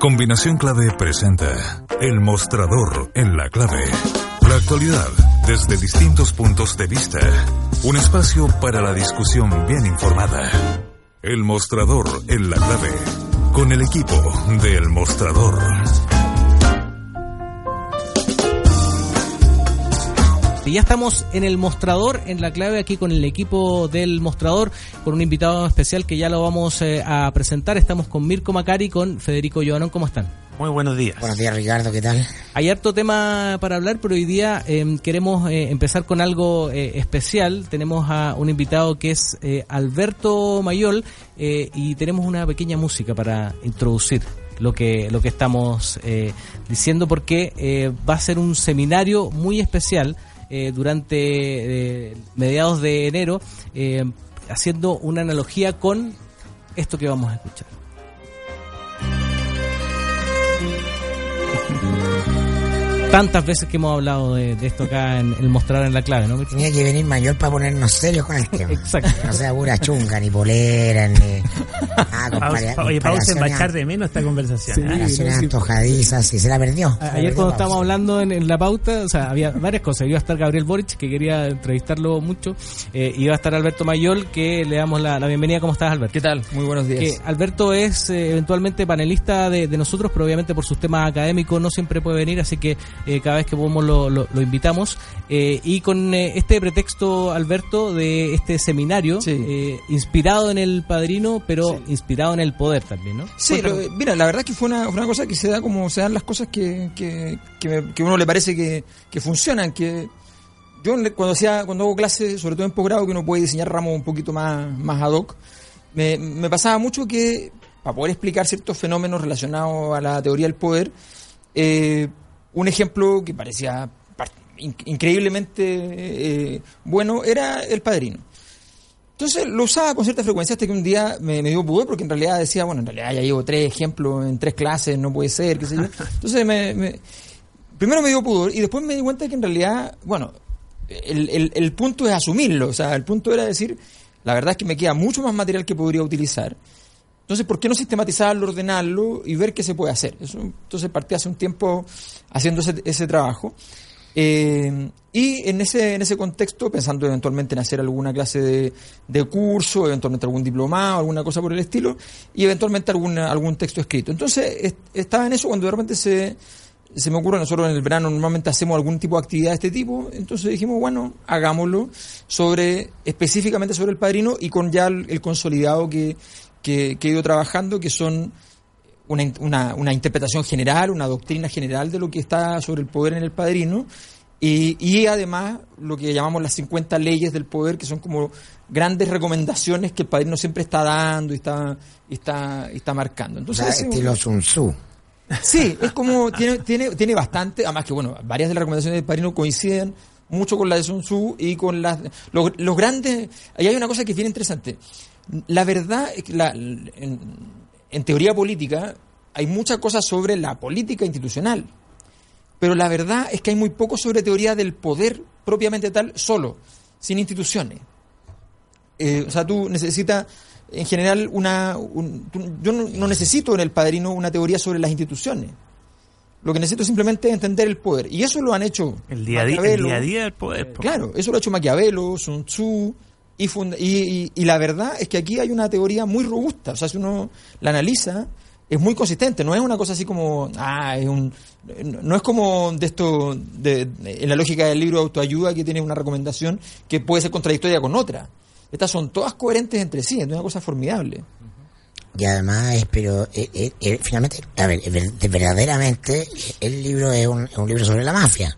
Combinación Clave presenta El Mostrador en la Clave. La actualidad desde distintos puntos de vista. Un espacio para la discusión bien informada. El Mostrador en la Clave. Con el equipo de El Mostrador. Y ya estamos en el mostrador, en la clave, aquí con el equipo del mostrador, con un invitado especial que ya lo vamos eh, a presentar. Estamos con Mirko Macari y con Federico Joanón. ¿Cómo están? Muy buenos días. Buenos días, Ricardo, ¿qué tal? Hay harto tema para hablar, pero hoy día eh, queremos eh, empezar con algo especial. Tenemos a un invitado que es Alberto Mayol y tenemos una pequeña música para introducir lo que, lo que estamos diciendo porque va a ser un seminario muy especial eh, durante eh, mediados de enero, eh, haciendo una analogía con esto que vamos a escuchar. Tantas veces que hemos hablado de, esto acá en el mostrar en la clave, ¿no? Tenía que venir mayor para ponernos serios con el tema. Exacto. no sea pura chunga, ni polera, ni. Ah, Oye, Pausa se va a echar de menos esta conversación. Sí, Comparaciones antojadizas y se la perdió. Ayer cuando estábamos hablando en, la pauta, o sea, había varias cosas. Iba a estar Gabriel Boric, que quería entrevistarlo mucho. Eh, iba a estar Alberto Mayol, que le damos la, bienvenida. ¿Cómo estás, Alberto? ¿Qué tal? Muy buenos días. Que Alberto es eh, eventualmente panelista de, de nosotros, pero obviamente por sus temas académicos no siempre puede venir, así que eh, cada vez que podemos lo, lo, invitamos. Eh, y con eh, este pretexto, Alberto, de este seminario, inspirado en el padrino, pero inspirado en el poder también, ¿no? Sí, mira, la verdad que fue una, una, cosa que se da como se dan las cosas que, que, que, uno le parece que, que funcionan, que yo cuando hacía, cuando hago clases, sobre todo en posgrado, que uno puede diseñar ramos un poquito más, más ad hoc, me, me pasaba mucho que para poder explicar ciertos fenómenos relacionados a la teoría del poder, eh, un ejemplo que parecía increíblemente eh, bueno era El Padrino. Entonces lo usaba con cierta frecuencia hasta que un día me, dio pudor porque en realidad decía, bueno, en realidad ya llevo tres ejemplos en tres clases, no puede ser, qué sé yo. Entonces me, primero me dio pudor y después me di cuenta que en realidad, bueno, el, el punto es asumirlo, o sea, el punto era decir, la verdad es que me queda mucho más material que podría utilizar entonces, ¿por qué no sistematizarlo, ordenarlo y ver qué se puede hacer? Entonces partí hace un tiempo haciendo ese, trabajo. Eh, y en ese, en ese contexto, pensando eventualmente en hacer alguna clase de, de, curso, eventualmente algún diplomado, alguna cosa por el estilo, y eventualmente alguna, algún texto escrito. Entonces, estaba en eso cuando de repente se, se me ocurre, nosotros en el verano normalmente hacemos algún tipo de actividad de este tipo, entonces dijimos, bueno, hagámoslo sobre, específicamente sobre el padrino y con ya el consolidado que, que, he ido trabajando, que son una, una, interpretación general, una doctrina general de lo que está sobre el poder en el padrino, y, y, además lo que llamamos las 50 leyes del poder, que son como grandes recomendaciones que el padrino siempre está dando y está, está, está marcando. Entonces, estilo Sun Tzu. Sí, es como, tiene, tiene, tiene bastante, además que bueno, varias de las recomendaciones del padrino coinciden mucho con la de Sun Tzu y con las, los, los grandes, ahí hay una cosa que es bien interesante. La verdad es que la, en, teoría política hay muchas cosas sobre la política institucional, pero la verdad es que hay muy poco sobre teoría del poder propiamente tal solo, sin instituciones. Eh, o sea, tú necesitas, en general, una... yo no, necesito en el padrino una teoría sobre las instituciones. Lo que necesito simplemente es entender el poder. Y eso lo han hecho. El día, día, el día a día del poder. Claro, eso lo ha hecho Maquiavelo, Sun Tzu, y, y, la verdad es que aquí hay una teoría muy robusta. O sea, si uno la analiza, es muy consistente. No es una cosa así como, ah, es un. No es como de esto, de, en la lógica del libro de autoayuda que tiene una recomendación que puede ser contradictoria con otra. Estas son todas coherentes entre sí, es una cosa formidable. Y además, pero eh, eh, eh, finalmente, a ver, verdaderamente el libro es un, libro sobre la mafia,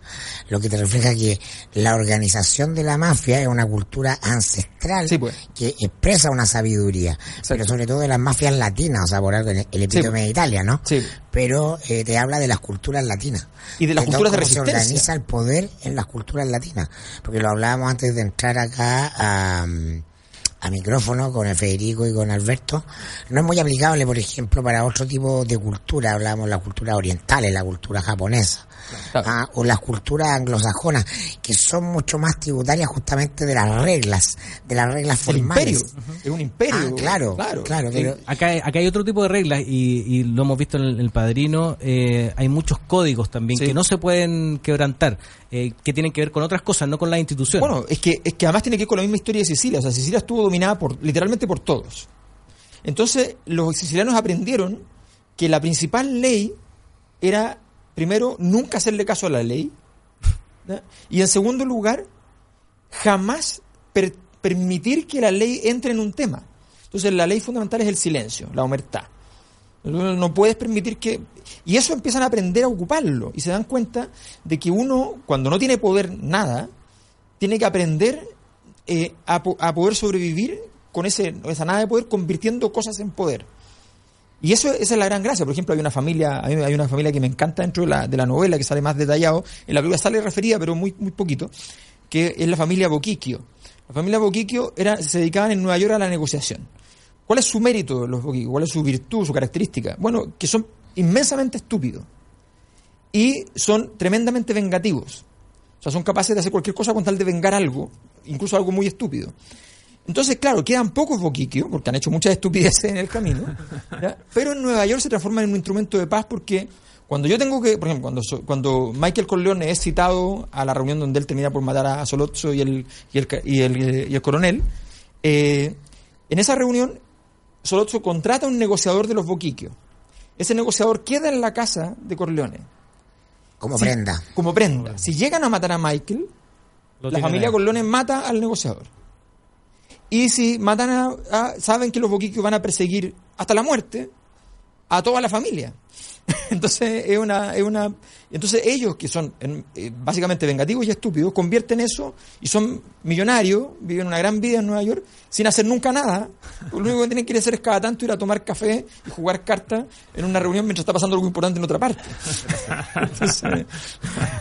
lo que te refleja que la organización de la mafia es una cultura ancestral pues. que expresa una sabiduría, pero sobre todo de las mafias latinas, o sea, por algo el, el epítome de Italia, ¿no? Sí. Pero te habla de las culturas latinas. Y de las culturas de resistencia. se organiza el poder en las culturas latinas, porque lo hablábamos antes de entrar acá a a micrófono con el Federico y con Alberto, no es muy aplicable, por ejemplo, para otro tipo de cultura, hablamos de la cultura oriental, la cultura japonesa, ah, o las culturas anglosajonas, que son mucho más tributarias justamente de las reglas, de las reglas formales. Es un imperio. Ah, claro, claro. acá, acá hay otro tipo de reglas y, lo hemos visto en el, Padrino, eh, hay muchos códigos también que no se pueden quebrantar. Eh, que tienen que ver con otras cosas, no con las instituciones. Bueno, es que, es que además tiene que ver con la misma historia de Sicilia. O sea, Sicilia estuvo dominada por, literalmente por todos. Entonces, los sicilianos aprendieron que la principal ley era, primero, nunca hacerle caso a la ley. Y en segundo lugar, jamás permitir que la ley entre en un tema. Entonces, la ley fundamental es el silencio, la humertad. No puedes permitir que... Y eso empiezan a aprender a ocuparlo y se dan cuenta de que uno, cuando no tiene poder nada, tiene que aprender eh, a, poder sobrevivir con ese, esa nada de poder convirtiendo cosas en poder. Y eso esa es la gran gracia. Por ejemplo, hay una familia, hay una familia que me encanta dentro de la, de la novela, que sale más detallado. En la película sale referida, pero muy, muy poquito, que es la familia Boquiquio. La familia Boquiquio era, se dedicaban en Nueva York a la negociación. ¿Cuál es su mérito los ¿Cuál es su virtud, su característica? Bueno, que son inmensamente estúpidos y son tremendamente vengativos. O sea, son capaces de hacer cualquier cosa con tal de vengar algo, incluso algo muy estúpido. Entonces, claro, quedan pocos boquiquios, porque han hecho muchas estupideces en el camino, pero en Nueva York se transforman en un instrumento de paz porque cuando yo tengo que, por ejemplo, cuando, cuando Michael Corleone es citado a la reunión donde él termina por matar a Solozzo y el, y el, y el, y el coronel, eh, en esa reunión Solozzo contrata a un negociador de los boquiquios. Ese negociador queda en la casa de Corleone. Como prenda. Como prenda. Si llegan a matar a Michael, la familia Corleone mata al negociador. Y si matan a, saben que los boquiquios van a perseguir hasta la muerte a toda la familia. Entonces es una, es una entonces ellos que son eh, básicamente vengativos y estúpidos convierten eso y son millonarios, viven una gran vida en Nueva York sin hacer nunca nada. Lo único que tienen que hacer es cada tanto ir a tomar café y jugar cartas en una reunión mientras está pasando algo importante en otra parte.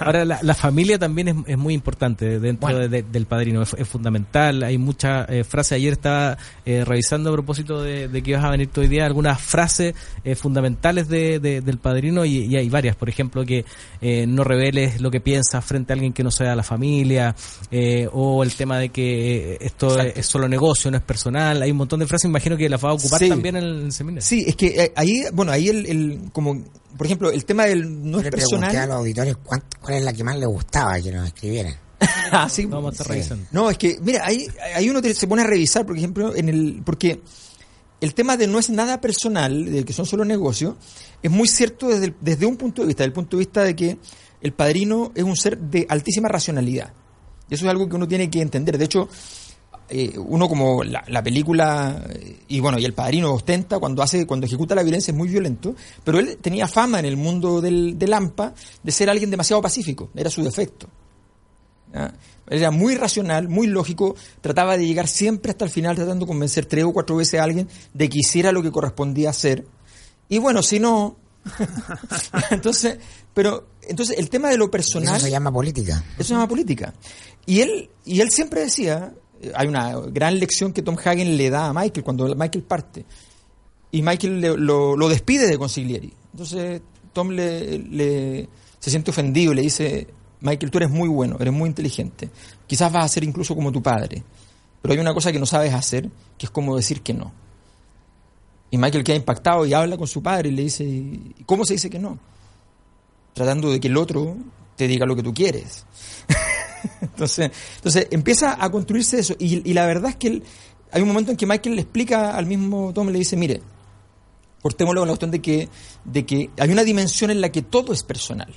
Ahora la, familia también es, muy importante dentro del padrino, es, fundamental. Hay muchas eh, frases. Ayer estaba eh, revisando a propósito de, que ibas a venir hoy día algunas frases fundamentales del padrino y, hay varias. Por ejemplo, que eh, no reveles lo que piensas frente a alguien que no sea la familia, eh, o el tema de que esto es, solo negocio, no es personal. Hay un montón de frases, imagino que las va a ocupar también en el seminario. Sí, es que eh, ahí, bueno, ahí el, como, por ejemplo, el tema del no es personal. a los auditores cuál es la que más les gustaba que nos escribieran. ah, sí. Vamos a estar revisando. No, es que, mira, ahí, ahí uno se pone a revisar, por ejemplo, en el, porque el tema de no es nada personal, de que son solo negocios, es muy cierto desde, desde un punto de vista, desde el punto de vista de que el padrino es un ser de altísima racionalidad. Y eso es algo que uno tiene que entender. De hecho, eh, uno como la, película y bueno y el padrino ostenta cuando hace cuando ejecuta la violencia es muy violento pero él tenía fama en el mundo del, del AMPA de ser alguien demasiado pacífico era su defecto era muy racional, muy lógico, trataba de llegar siempre hasta el final tratando de convencer tres o cuatro veces a alguien de que hiciera lo que correspondía hacer. Y bueno, si no... entonces, pero entonces el tema de lo personal... Eso se llama política. Eso se llama política. Y él, y él siempre decía, hay una gran lección que Tom Hagen le da a Michael cuando Michael parte. Y Michael lo, despide de Consiglieri. Entonces Tom le, le, se siente ofendido y le dice, Michael, tú eres muy bueno, eres muy inteligente. Quizás vas a ser incluso como tu padre. Pero hay una cosa que no sabes hacer, que es como decir que no. Y Michael queda impactado y habla con su padre y le dice, ¿cómo se dice que no? Tratando de que el otro te diga lo que tú quieres. entonces, entonces empieza a construirse eso. Y, la verdad es que hay un momento en que Michael le explica al mismo Tom, le dice, mire, cortémoslo con la cuestión de que, de que hay una dimensión en la que todo es personal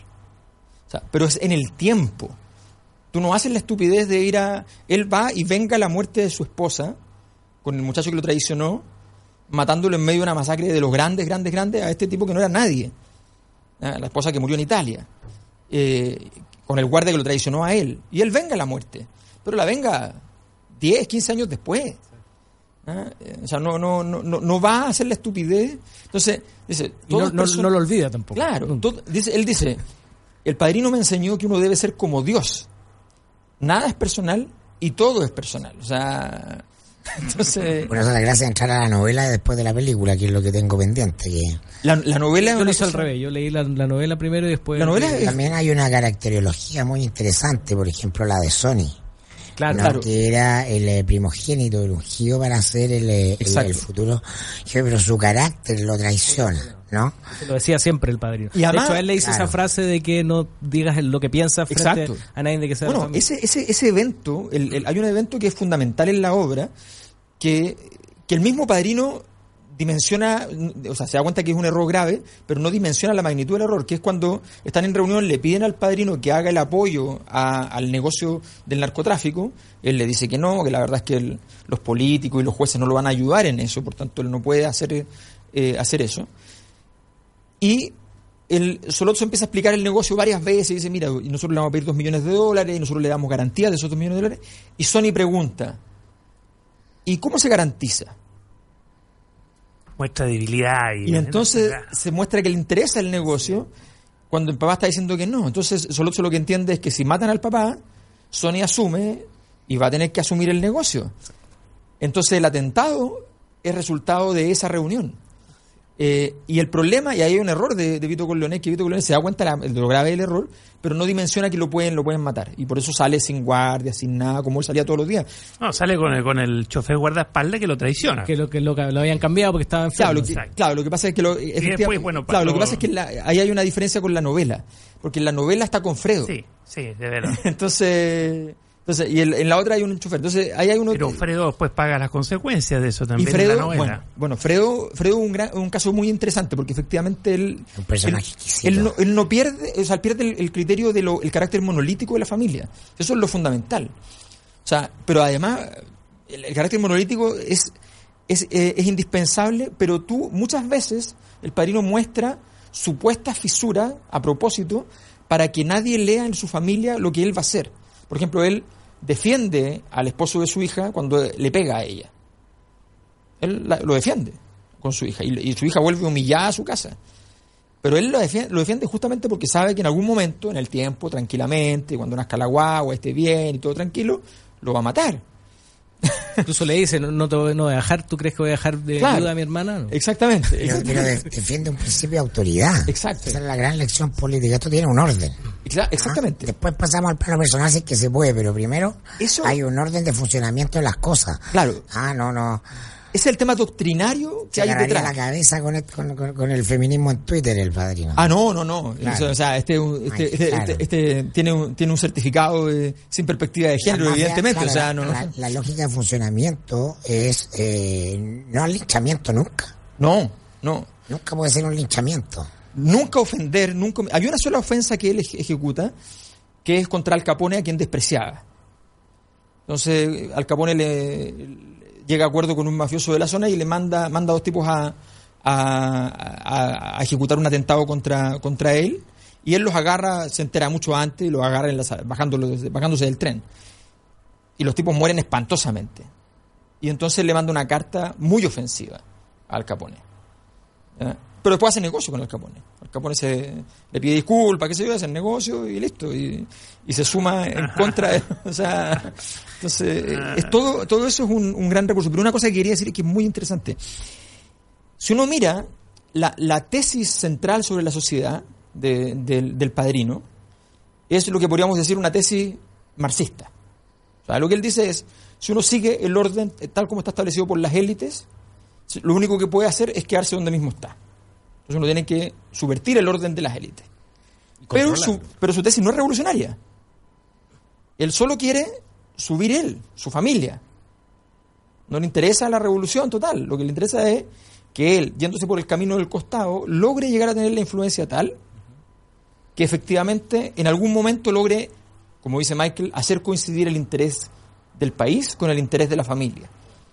pero es en el tiempo. Tú no haces la estupidez de ir a... Él va y venga la muerte de su esposa, con el muchacho que lo traicionó, matándolo en medio de una masacre de los grandes, grandes, grandes, a este tipo que no era nadie. ¿Ah? La esposa que murió en Italia. Eh, con el guardia que lo traicionó a él. Y él venga la muerte. Pero la venga 10, 15 años después. ¿Ah? Eh, o sea, no, no, no, no va a hacer la estupidez. Entonces, dice... no, lo olvida tampoco. Claro. dice, él dice, el padrino me enseñó que uno debe ser como Dios. Nada es personal y todo es personal. O sea, Entonces, Por eso la gracia de entrar a la novela después de la película, que es lo que tengo pendiente. Que... La, novela Yo lo hice al revés, yo leí la, novela primero y después... La novela También hay una caracterología muy interesante, por ejemplo la de Sony. Claro, claro. que era el eh, primogénito, el ungido para ser el, eh, el, futuro pero su carácter lo traiciona. ¿no? lo decía siempre el padrino. Y además, de hecho, él le dice esa frase de que no digas lo que piensa frente a nadie de que sea Bueno, ese, ese, ese evento, hay un evento que es fundamental en la obra, que, que el mismo padrino dimensiona, o sea, se da cuenta que es un error grave, pero no dimensiona la magnitud del error, que es cuando están en reunión, le piden al padrino que haga el apoyo al negocio del narcotráfico, él le dice que no, que la verdad es que los políticos y los jueces no lo van a ayudar en eso, por tanto él no puede hacer, eh, hacer eso. Y el Solotso empieza a explicar el negocio varias veces y dice, mira, nosotros le vamos a pedir dos millones de dólares y nosotros le damos garantía de esos dos millones de dólares. Y Sony pregunta, ¿y cómo se garantiza? Muestra debilidad. Y, y entonces se muestra que le interesa el negocio cuando el papá está diciendo que no. Entonces Solotso lo que entiende es que si matan al papá, Sony asume y va a tener que asumir el negocio. Entonces el atentado es resultado de esa reunión. Eh, y el problema, y ahí hay un error de, Vito Corleone, que Vito Corleone se da cuenta de lo grave del error, pero no dimensiona que lo pueden, lo pueden matar. Y por eso sale sin guardia, sin nada, como él salía todos los días. No, sale con el, con el chofer guardaespaldas que lo traiciona. Que lo que lo, habían cambiado porque estaba enfermo. Claro, lo que, pasa es que lo, claro, lo que pasa es que ahí hay una diferencia con la novela, porque la novela está con Fredo. Sí, sí, de verdad. Entonces entonces, y en la otra hay un chofer. Entonces, ahí hay uno Pero Fredo después paga las consecuencias de eso también y Fredo, en la novela. Bueno, Fredo, Fredo un, gran, un caso muy interesante porque efectivamente él. Un personaje él, no, él, no, pierde, o sea, pierde el, criterio del el carácter monolítico de la familia. Eso es lo fundamental. O sea, pero además, el, carácter monolítico es, es, eh, es indispensable, pero tú muchas veces, el padrino muestra supuestas fisuras a propósito para que nadie lea en su familia lo que él va a hacer. Por ejemplo, él defiende al esposo de su hija cuando le pega a ella. Él lo defiende con su hija y, su hija vuelve humillada a su casa. Pero él lo defiende, lo defiende justamente porque sabe que en algún momento, en el tiempo, tranquilamente, cuando nazca la guagua, esté bien y todo tranquilo, lo va a matar. Incluso le dice, no, te voy, a dejar, ¿tú crees que voy a dejar de ayuda a mi hermana? Exactamente. Pero, defiende un principio de autoridad. Exacto. Esa es la gran lección política. Esto tiene un orden. Exactamente. Después pasamos al plano personal, si que se puede, pero primero hay un orden de funcionamiento de las cosas. Claro. Ah, no, no es el tema doctrinario que hay detrás. la cabeza con el, con, el, feminismo en Twitter, el padrino. Ah, no, no, no. O sea, este, este, este, este, tiene, un, tiene un certificado sin perspectiva de género, evidentemente. o sea, no, la, lógica de funcionamiento es eh, no al linchamiento nunca. No, no. Nunca puede ser un linchamiento. Nunca ofender, nunca. Hay una sola ofensa que él ejecuta, que es contra Al Capone, a quien despreciaba. Entonces, Al Capone le llega a acuerdo con un mafioso de la zona y le manda, manda a dos tipos a, a, ejecutar un atentado contra, contra él. Y él los agarra, se entera mucho antes y los agarra en bajándose del tren. Y los tipos mueren espantosamente. Y entonces le manda una carta muy ofensiva al Capone. Pero después hace negocio con el Capone. El Capone se, le pide disculpas, qué sé yo, hace negocio y listo. Y, se suma en contra de. O sea, entonces, es todo, todo eso es un, gran recurso. Pero una cosa que quería decir que es muy interesante. Si uno mira la, la tesis central sobre la sociedad del padrino, es lo que podríamos decir una tesis marxista. O sea, lo que él dice es, si uno sigue el orden tal como está establecido por las élites, lo único que puede hacer es quedarse donde mismo está. Entonces uno tiene que subvertir el orden de las élites. Pero su, pero su tesis no es revolucionaria. Él solo quiere subir él, su familia. No le interesa la revolución total. Lo que le interesa es que él, yéndose por el camino del costado, logre llegar a tener la influencia tal que efectivamente en algún momento logre, como dice Michael, hacer coincidir el interés del país con el interés de la familia.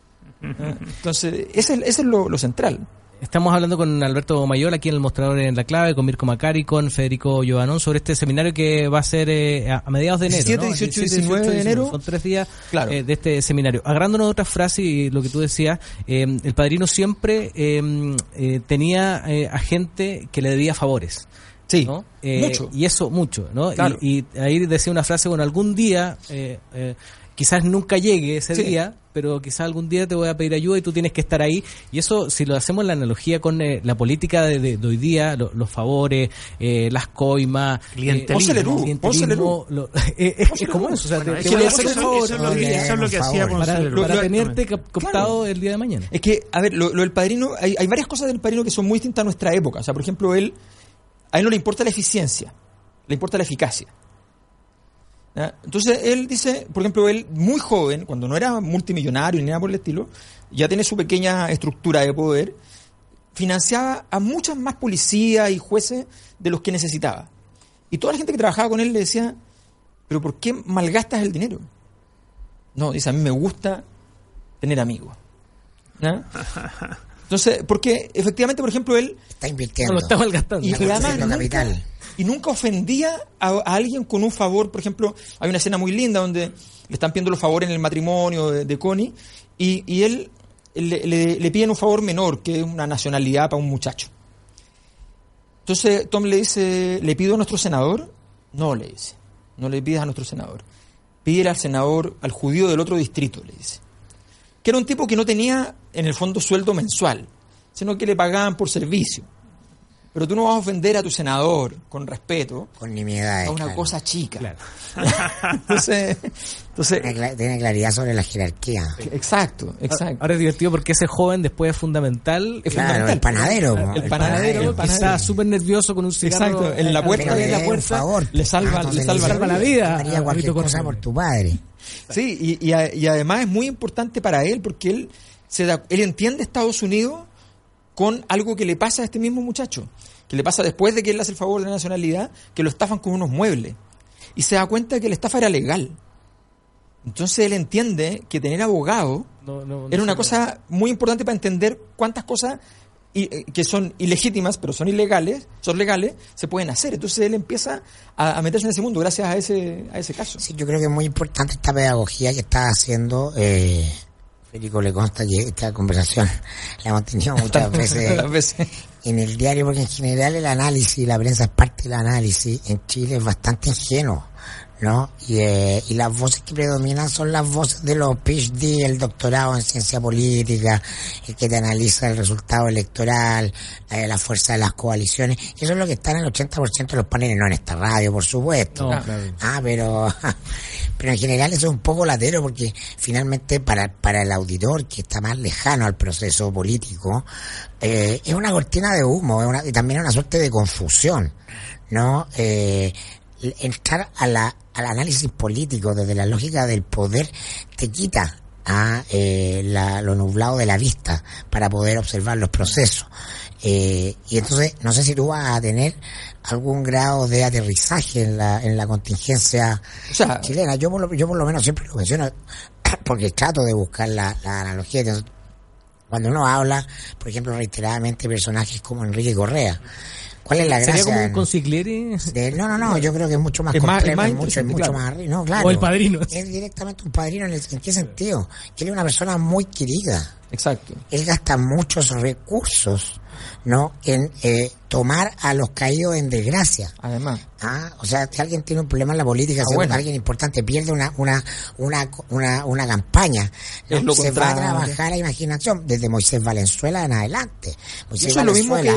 Entonces, ese, es lo central. Estamos hablando con Alberto Mayor aquí en el mostrador en la clave, con Mirko Macari, con Federico Giovanón sobre este seminario que va a ser eh, a mediados de enero. 17, 18 y 19 de enero. Son tres días eh, de este seminario. Agarrándonos otra frase y lo que tú decías, eh, el padrino siempre tenía a gente que le debía favores. Sí, mucho. Y eso mucho, ¿no? Y, ahí decía una frase, bueno, algún día quizás nunca llegue ese día, pero quizás algún día te voy a pedir ayuda y tú tienes que estar ahí. Y eso, si lo hacemos en la analogía con eh, la política de, hoy día, los favores, eh, las coimas, clientelismo, es como eso, o sea, te, voy a hacer favor. Eso es lo que hacíamos para, tenerte captado el día de mañana. Es que, a ver, lo, del padrino, hay, hay varias cosas del padrino que son muy distintas a nuestra época. O sea, por ejemplo, él, a él no le importa la eficiencia, le importa la eficacia. Entonces él dice, por ejemplo, él muy joven, cuando no era multimillonario ni nada por el estilo, ya tiene su pequeña estructura de poder, financiaba a muchas más policías y jueces de los que necesitaba. Y toda la gente que trabajaba con él le decía, pero ¿por qué malgastas el dinero? No, dice, a mí me gusta tener amigos. Entonces, porque efectivamente, por ejemplo, él... Está invirtiendo. lo está malgastando. Y, capital y nunca ofendía a, alguien con un favor. Por ejemplo, hay una escena muy linda donde le están pidiendo los favores en el matrimonio de, Connie y, él le, le, piden un favor menor, que es una nacionalidad para un muchacho. Entonces Tom le dice, ¿le pido a nuestro senador? No, le dice, no le pides a nuestro senador. Pídele al senador, al judío del otro distrito, le dice. Que era un tipo que no tenía en el fondo sueldo mensual, sino que le pagaban por servicio. Pero tú no vas a ofender a tu senador con respeto. Con nimiedad. A una cosa chica. entonces, tiene, claridad sobre la jerarquía. Exacto, exacto. Ahora es divertido porque ese joven después es fundamental. Es fundamental. El panadero. El, panadero, está súper nervioso con un cigarro. Exacto. En la puerta, en la puerta favor. le salva, ah, le salva, la vida. Haría cualquier cosa por tu padre. Sí, y, y, además es muy importante para él porque él se da, él entiende Estados Unidos con algo que le pasa a este mismo muchacho, que le pasa después de que él hace el favor de la nacionalidad, que lo estafan con unos muebles. Y se da cuenta de que la estafa era legal. Entonces él entiende que tener abogado era una cosa muy importante para entender cuántas cosas eh, que son ilegítimas, pero son ilegales, son legales, se pueden hacer. Entonces él empieza a, meterse en ese mundo gracias a ese, a ese caso. Sí, yo creo que es muy importante esta pedagogía que está haciendo eh, Federico le consta que esta conversación la hemos tenido muchas veces, en el diario, porque en general el análisis, la prensa es parte del análisis, en Chile es bastante ingenuo. ¿No? Y, eh, y las voces que predominan son las voces de los PhD, el doctorado en ciencia política, el que te analiza el resultado electoral, eh, la fuerza de las coaliciones. Eso es lo que está en el 80% de los paneles, no en esta radio, por supuesto. Ah, pero, pero en general eso es un poco latero porque finalmente para, para el auditor que está más lejano al proceso político, eh, es una cortina de humo, es una, y también es una suerte de confusión. ¿no? Eh, entrar a la, al análisis político desde la lógica del poder te quita a eh, lo nublado de la vista para poder observar los procesos. Eh, y entonces, no sé si tú vas a tener algún grado de aterrizaje en la, en la contingencia chilena. Yo por, lo, yo por lo menos siempre lo menciono porque trato de buscar la, la analogía. Cuando uno habla, por ejemplo, reiteradamente personajes como Enrique Correa, ¿Cuál es la gracia? ¿Sería como un consigliere? no, no, no, yo creo que es mucho más complejo, es, mucho, mucho más no, claro. O el padrino. Es directamente un padrino en, en qué sentido? Que él es una persona muy querida. Exacto. Él gasta muchos recursos ¿no? En eh, tomar a los caídos en desgracia. Además. Ah, o sea, si alguien tiene un problema en la política, ah, si alguien importante pierde una una una una, una campaña, se va a trabajar la imaginación desde Moisés Valenzuela en adelante. Moisés Valenzuela,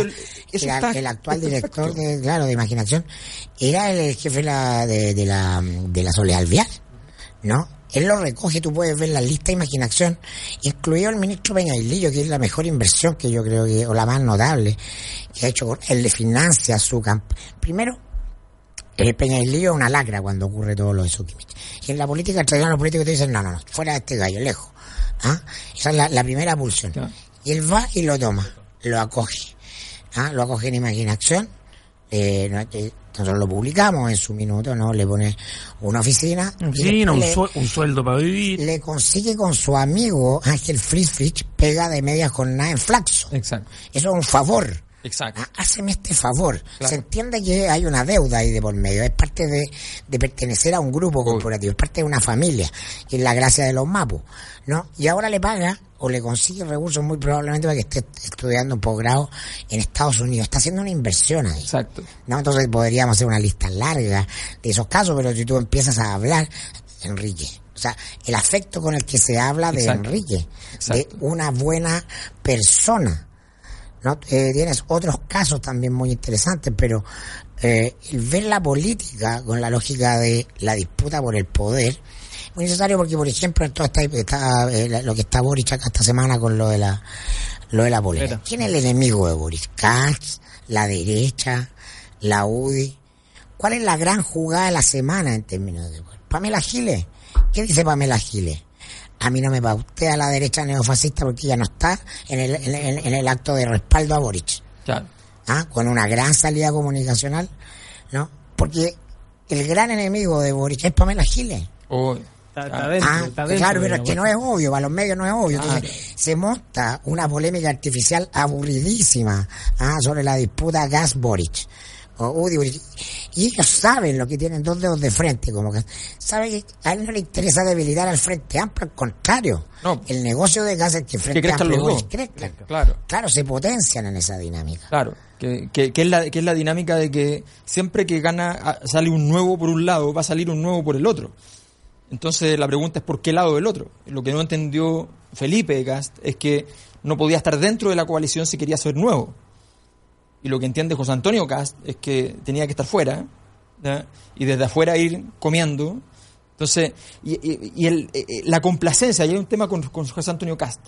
el, actual director de claro de imaginación, era el jefe de la de, de la de la Soledad Vial, ¿no? Él lo recoge, tú puedes ver la lista de imaginación, incluido el ministro Peñailillo, que es la mejor inversión que yo creo que, o la más notable, que ha hecho, él le financia su campo. Primero, el Peñailillo es una lacra cuando ocurre todo lo de Sukimich. Y en la política tradicional los políticos te dicen, no, no, no, fuera de este gallo, lejos. ¿Ah? Esa es la, primera pulsión. Y él va y lo toma, lo acoge. ¿Ah? Lo acoge en imaginación. Eh, eh nosotros lo publicamos en su minuto, ¿no? Le pone una oficina. Sí, un, sueldo para vivir. Le consigue con su amigo Ángel Friedrich pega de medias con nada en flaxo. Exacto. Eso es un favor. Exacto. Ah, háceme este favor. Se entiende que hay una deuda ahí de por medio. Es parte de, de pertenecer a un grupo corporativo. Es parte de una familia. Que es la gracia de los mapos. ¿No? Y ahora le paga o le consigue recursos muy probablemente para que esté estudiando un posgrado en Estados Unidos. Está haciendo una inversión ahí. Exacto. ¿no? Entonces podríamos hacer una lista larga de esos casos, pero si tú empiezas a hablar, Enrique, O sea, el afecto con el que se habla de Enrique, de una buena persona. ¿No? Eh, tienes otros casos también muy interesantes, pero eh, el ver la política con la lógica de la disputa por el poder, muy necesario porque, por ejemplo, en todo está, eh, lo que está Boris acá esta semana con lo de la, lo de la política. ¿Quién es el enemigo de Boris? Katz, la derecha, la UDI. ¿Cuál es la gran jugada de la semana en términos de Pamela Giles. ¿Qué dice Pamela Giles? A mí no me pautea la derecha neofascista porque ya no está en el, en el, acto de respaldo a Boric. ¿Ah? Con una gran salida comunicacional, ¿no? Porque el gran enemigo de Boric es Pamela Giles. ah, claro, pero es que no es obvio, para los medios no es obvio. se monta una polémica artificial aburridísima ¿ah? sobre la disputa gas-Boric y ellos saben lo que tienen dos dedos de frente, como que saben que a él no le interesa debilitar al Frente Amplio, al contrario. El negocio de gas es que Frente Amplio crezcan. Claro. claro, se potencian en esa dinámica. Claro, que, que, es la, que es la dinámica de que siempre que gana sale un nuevo por un lado, va a salir un nuevo por el otro. Entonces la pregunta es por qué lado del otro. Lo que no entendió Felipe Gast es que no podía estar dentro de la coalición si quería ser nuevo y lo que entiende José Antonio Cast es que tenía que estar fuera y desde afuera ir comiendo. Entonces, y, el, eh, eh, la complacencia, y hay un tema con, José Antonio Cast.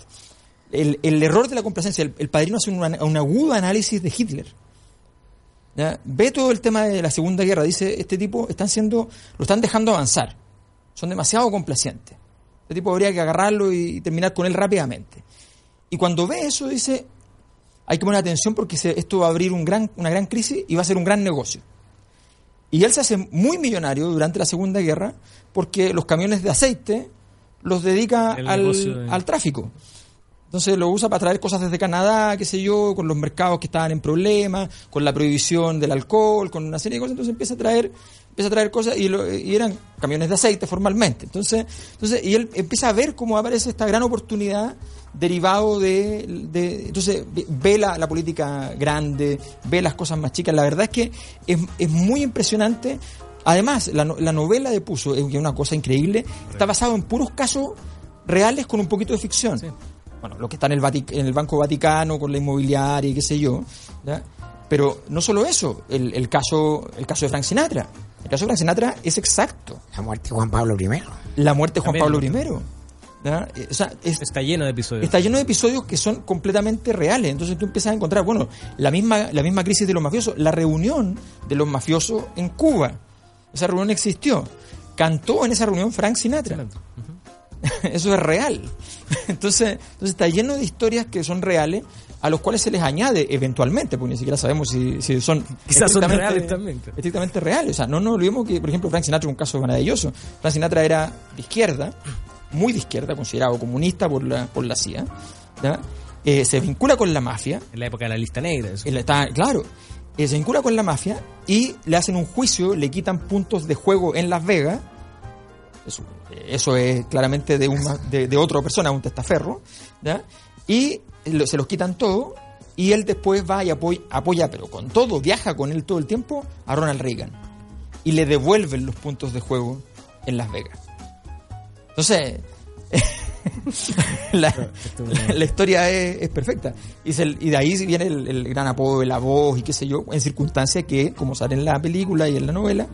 El, error de la complacencia, el, padrino hace un, agudo análisis de Hitler. Ve todo el tema de la Segunda Guerra, dice, este tipo están siendo, lo están dejando avanzar. Son demasiado complacientes. Este tipo habría que agarrarlo y terminar con él rápidamente. Y cuando ve eso, dice, hay que poner atención porque esto va a abrir un gran, una gran crisis y va a ser un gran negocio. Y él se hace muy millonario durante la Segunda Guerra porque los camiones de aceite los dedica al, al, tráfico. Entonces lo usa para traer cosas desde Canadá, qué sé yo, con los mercados que estaban en problemas, con la prohibición del alcohol, con una serie de cosas. Entonces empieza a traer empieza a traer cosas y, y, eran camiones de aceite formalmente. Entonces, entonces, y él empieza a ver cómo aparece esta gran oportunidad derivado de, entonces ve la, la, política grande, ve las cosas más chicas. La verdad es que es, es muy impresionante. Además, la, la novela de Puso es una cosa increíble. Está basado en puros casos reales con un poquito de ficción. Bueno, lo que está en el, en el Banco Vaticano con la inmobiliaria y qué sé yo. Pero no solo eso, el, el, caso, el caso de Frank Sinatra. El caso de Frank Sinatra es exacto. La muerte de Juan Pablo I. La muerte de Juan Pablo I. O sea, está lleno de episodios. Está lleno de episodios que son completamente reales. Entonces tú empiezas a encontrar, bueno, la misma, la misma crisis de los mafiosos, la reunión de los mafiosos en Cuba. Esa reunión existió. Cantó en esa reunión Frank Sinatra. Eso es real. Entonces, entonces está lleno de historias que son reales, a los cuales se les añade eventualmente, porque ni siquiera sabemos si, si son quizás son reales también. Estrictamente reales. O sea, no nos olvidemos que, por ejemplo, Frank Sinatra es un caso maravilloso. Frank Sinatra era de izquierda, muy de izquierda, considerado comunista por la, por la CIA, eh, se vincula con la mafia. En la época de la lista negra. Eso. Está, claro, eh, se vincula con la mafia y le hacen un juicio, le quitan puntos de juego en Las Vegas. Eso, eso es claramente de, una, de, otra persona, un testaferro. Y se los quitan todo y él después va y apoya, pero con todo, viaja con él todo el tiempo a Ronald Reagan. Y le devuelven los puntos de juego en Las Vegas. Entonces, la, historia es, perfecta. Y, y, de ahí viene el, el, gran apodo de la voz y qué sé yo, en circunstancias que, como sale en la película y en la novela,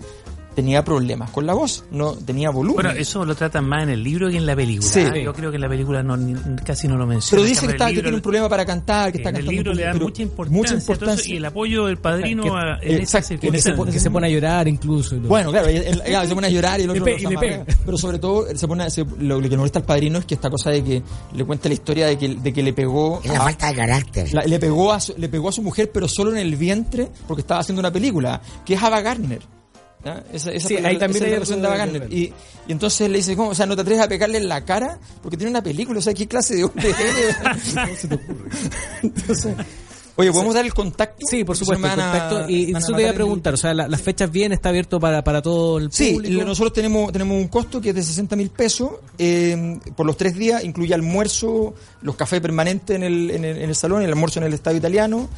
tenía problemas con la voz, no tenía volumen. Bueno, eso lo tratan más en el libro que en la película. Sí. Yo creo que en la película no, casi no lo menciona. Pero dice que, está, que tiene un problema para cantar, que está en cantando. el libro le da mucha importancia, y el apoyo del padrino que, en que, se pone, a llorar incluso. Bueno, claro, se pone a llorar y, el otro y, pega. Pero sobre todo, se pone, lo, que no molesta al padrino es que esta cosa de que le cuenta la historia de que, de que le pegó... Es la falta de carácter. le, pegó a su, le pegó a su mujer, pero solo en el vientre, porque estaba haciendo una película, que es Ava Gardner. Esa, esa sí, ahí también hay esa de Y, y, entonces le dice, ¿cómo? O sea, no te atreves a pegarle en la cara porque tiene una película. O sea, ¿qué clase de hombre eres? ¿Cómo se te ocurre? entonces, Oye, ¿podemos dar el contacto? Sí, por supuesto, el contacto. Y eso te iba a preguntar, o sea, las fechas bien, está abierto para, para todo el público. Sí, nosotros tenemos, tenemos un costo que es de 60 mil pesos eh, por los tres días, incluye almuerzo, los cafés permanentes en el, en el, en el salón, el almuerzo en el Estadio Italiano,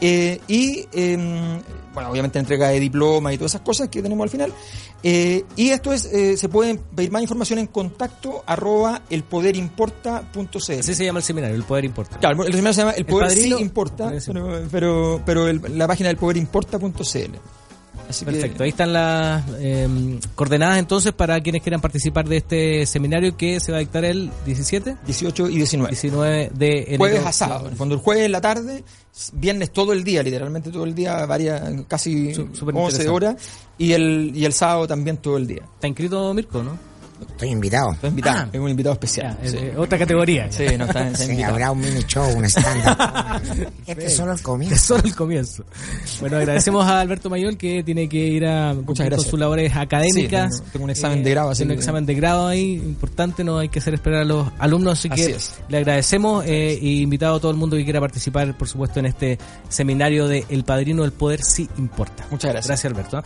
eh, y, em, bueno, obviamente entrega de diploma y todas esas cosas que tenemos al final. Eh, y esto es, eh, se pueden pedir más información en contacto arroba elpoderimporta.cl. Así se llama el seminario, El Poder Importa. Claro, el seminario se llama El Poder sí Importa, pero, pero, pero la página del poderimporta.cl. Perfecto, ahí están las em, coordenadas entonces para quienes quieran participar de este seminario que se va a dictar el 17, 18 y 19. 19 de enero. Jueves a sábado, cuando el jueves en la tarde, viernes todo el día, literalmente todo el día, varias, casi 11 horas, y el, y el sábado también todo el día. ¿Está inscrito Mirko, no? Estoy invitado. Estoy invitado. Ah. es un invitado especial. Otra categoría. Sí, no está, sí, habrá un mini show, un stand este es solo el comienzo. Es solo el comienzo. Bueno, agradecemos a Alberto Mayol que tiene que ir a cumplir con sus labores académicas. tengo, un examen de grado. Así un examen de grado ahí importante, no hay que hacer esperar a los alumnos, así, que le agradecemos eh, y invitado a todo el mundo que quiera participar, por supuesto, en este seminario de El Padrino del Poder sí importa. Muchas gracias. Gracias, Alberto.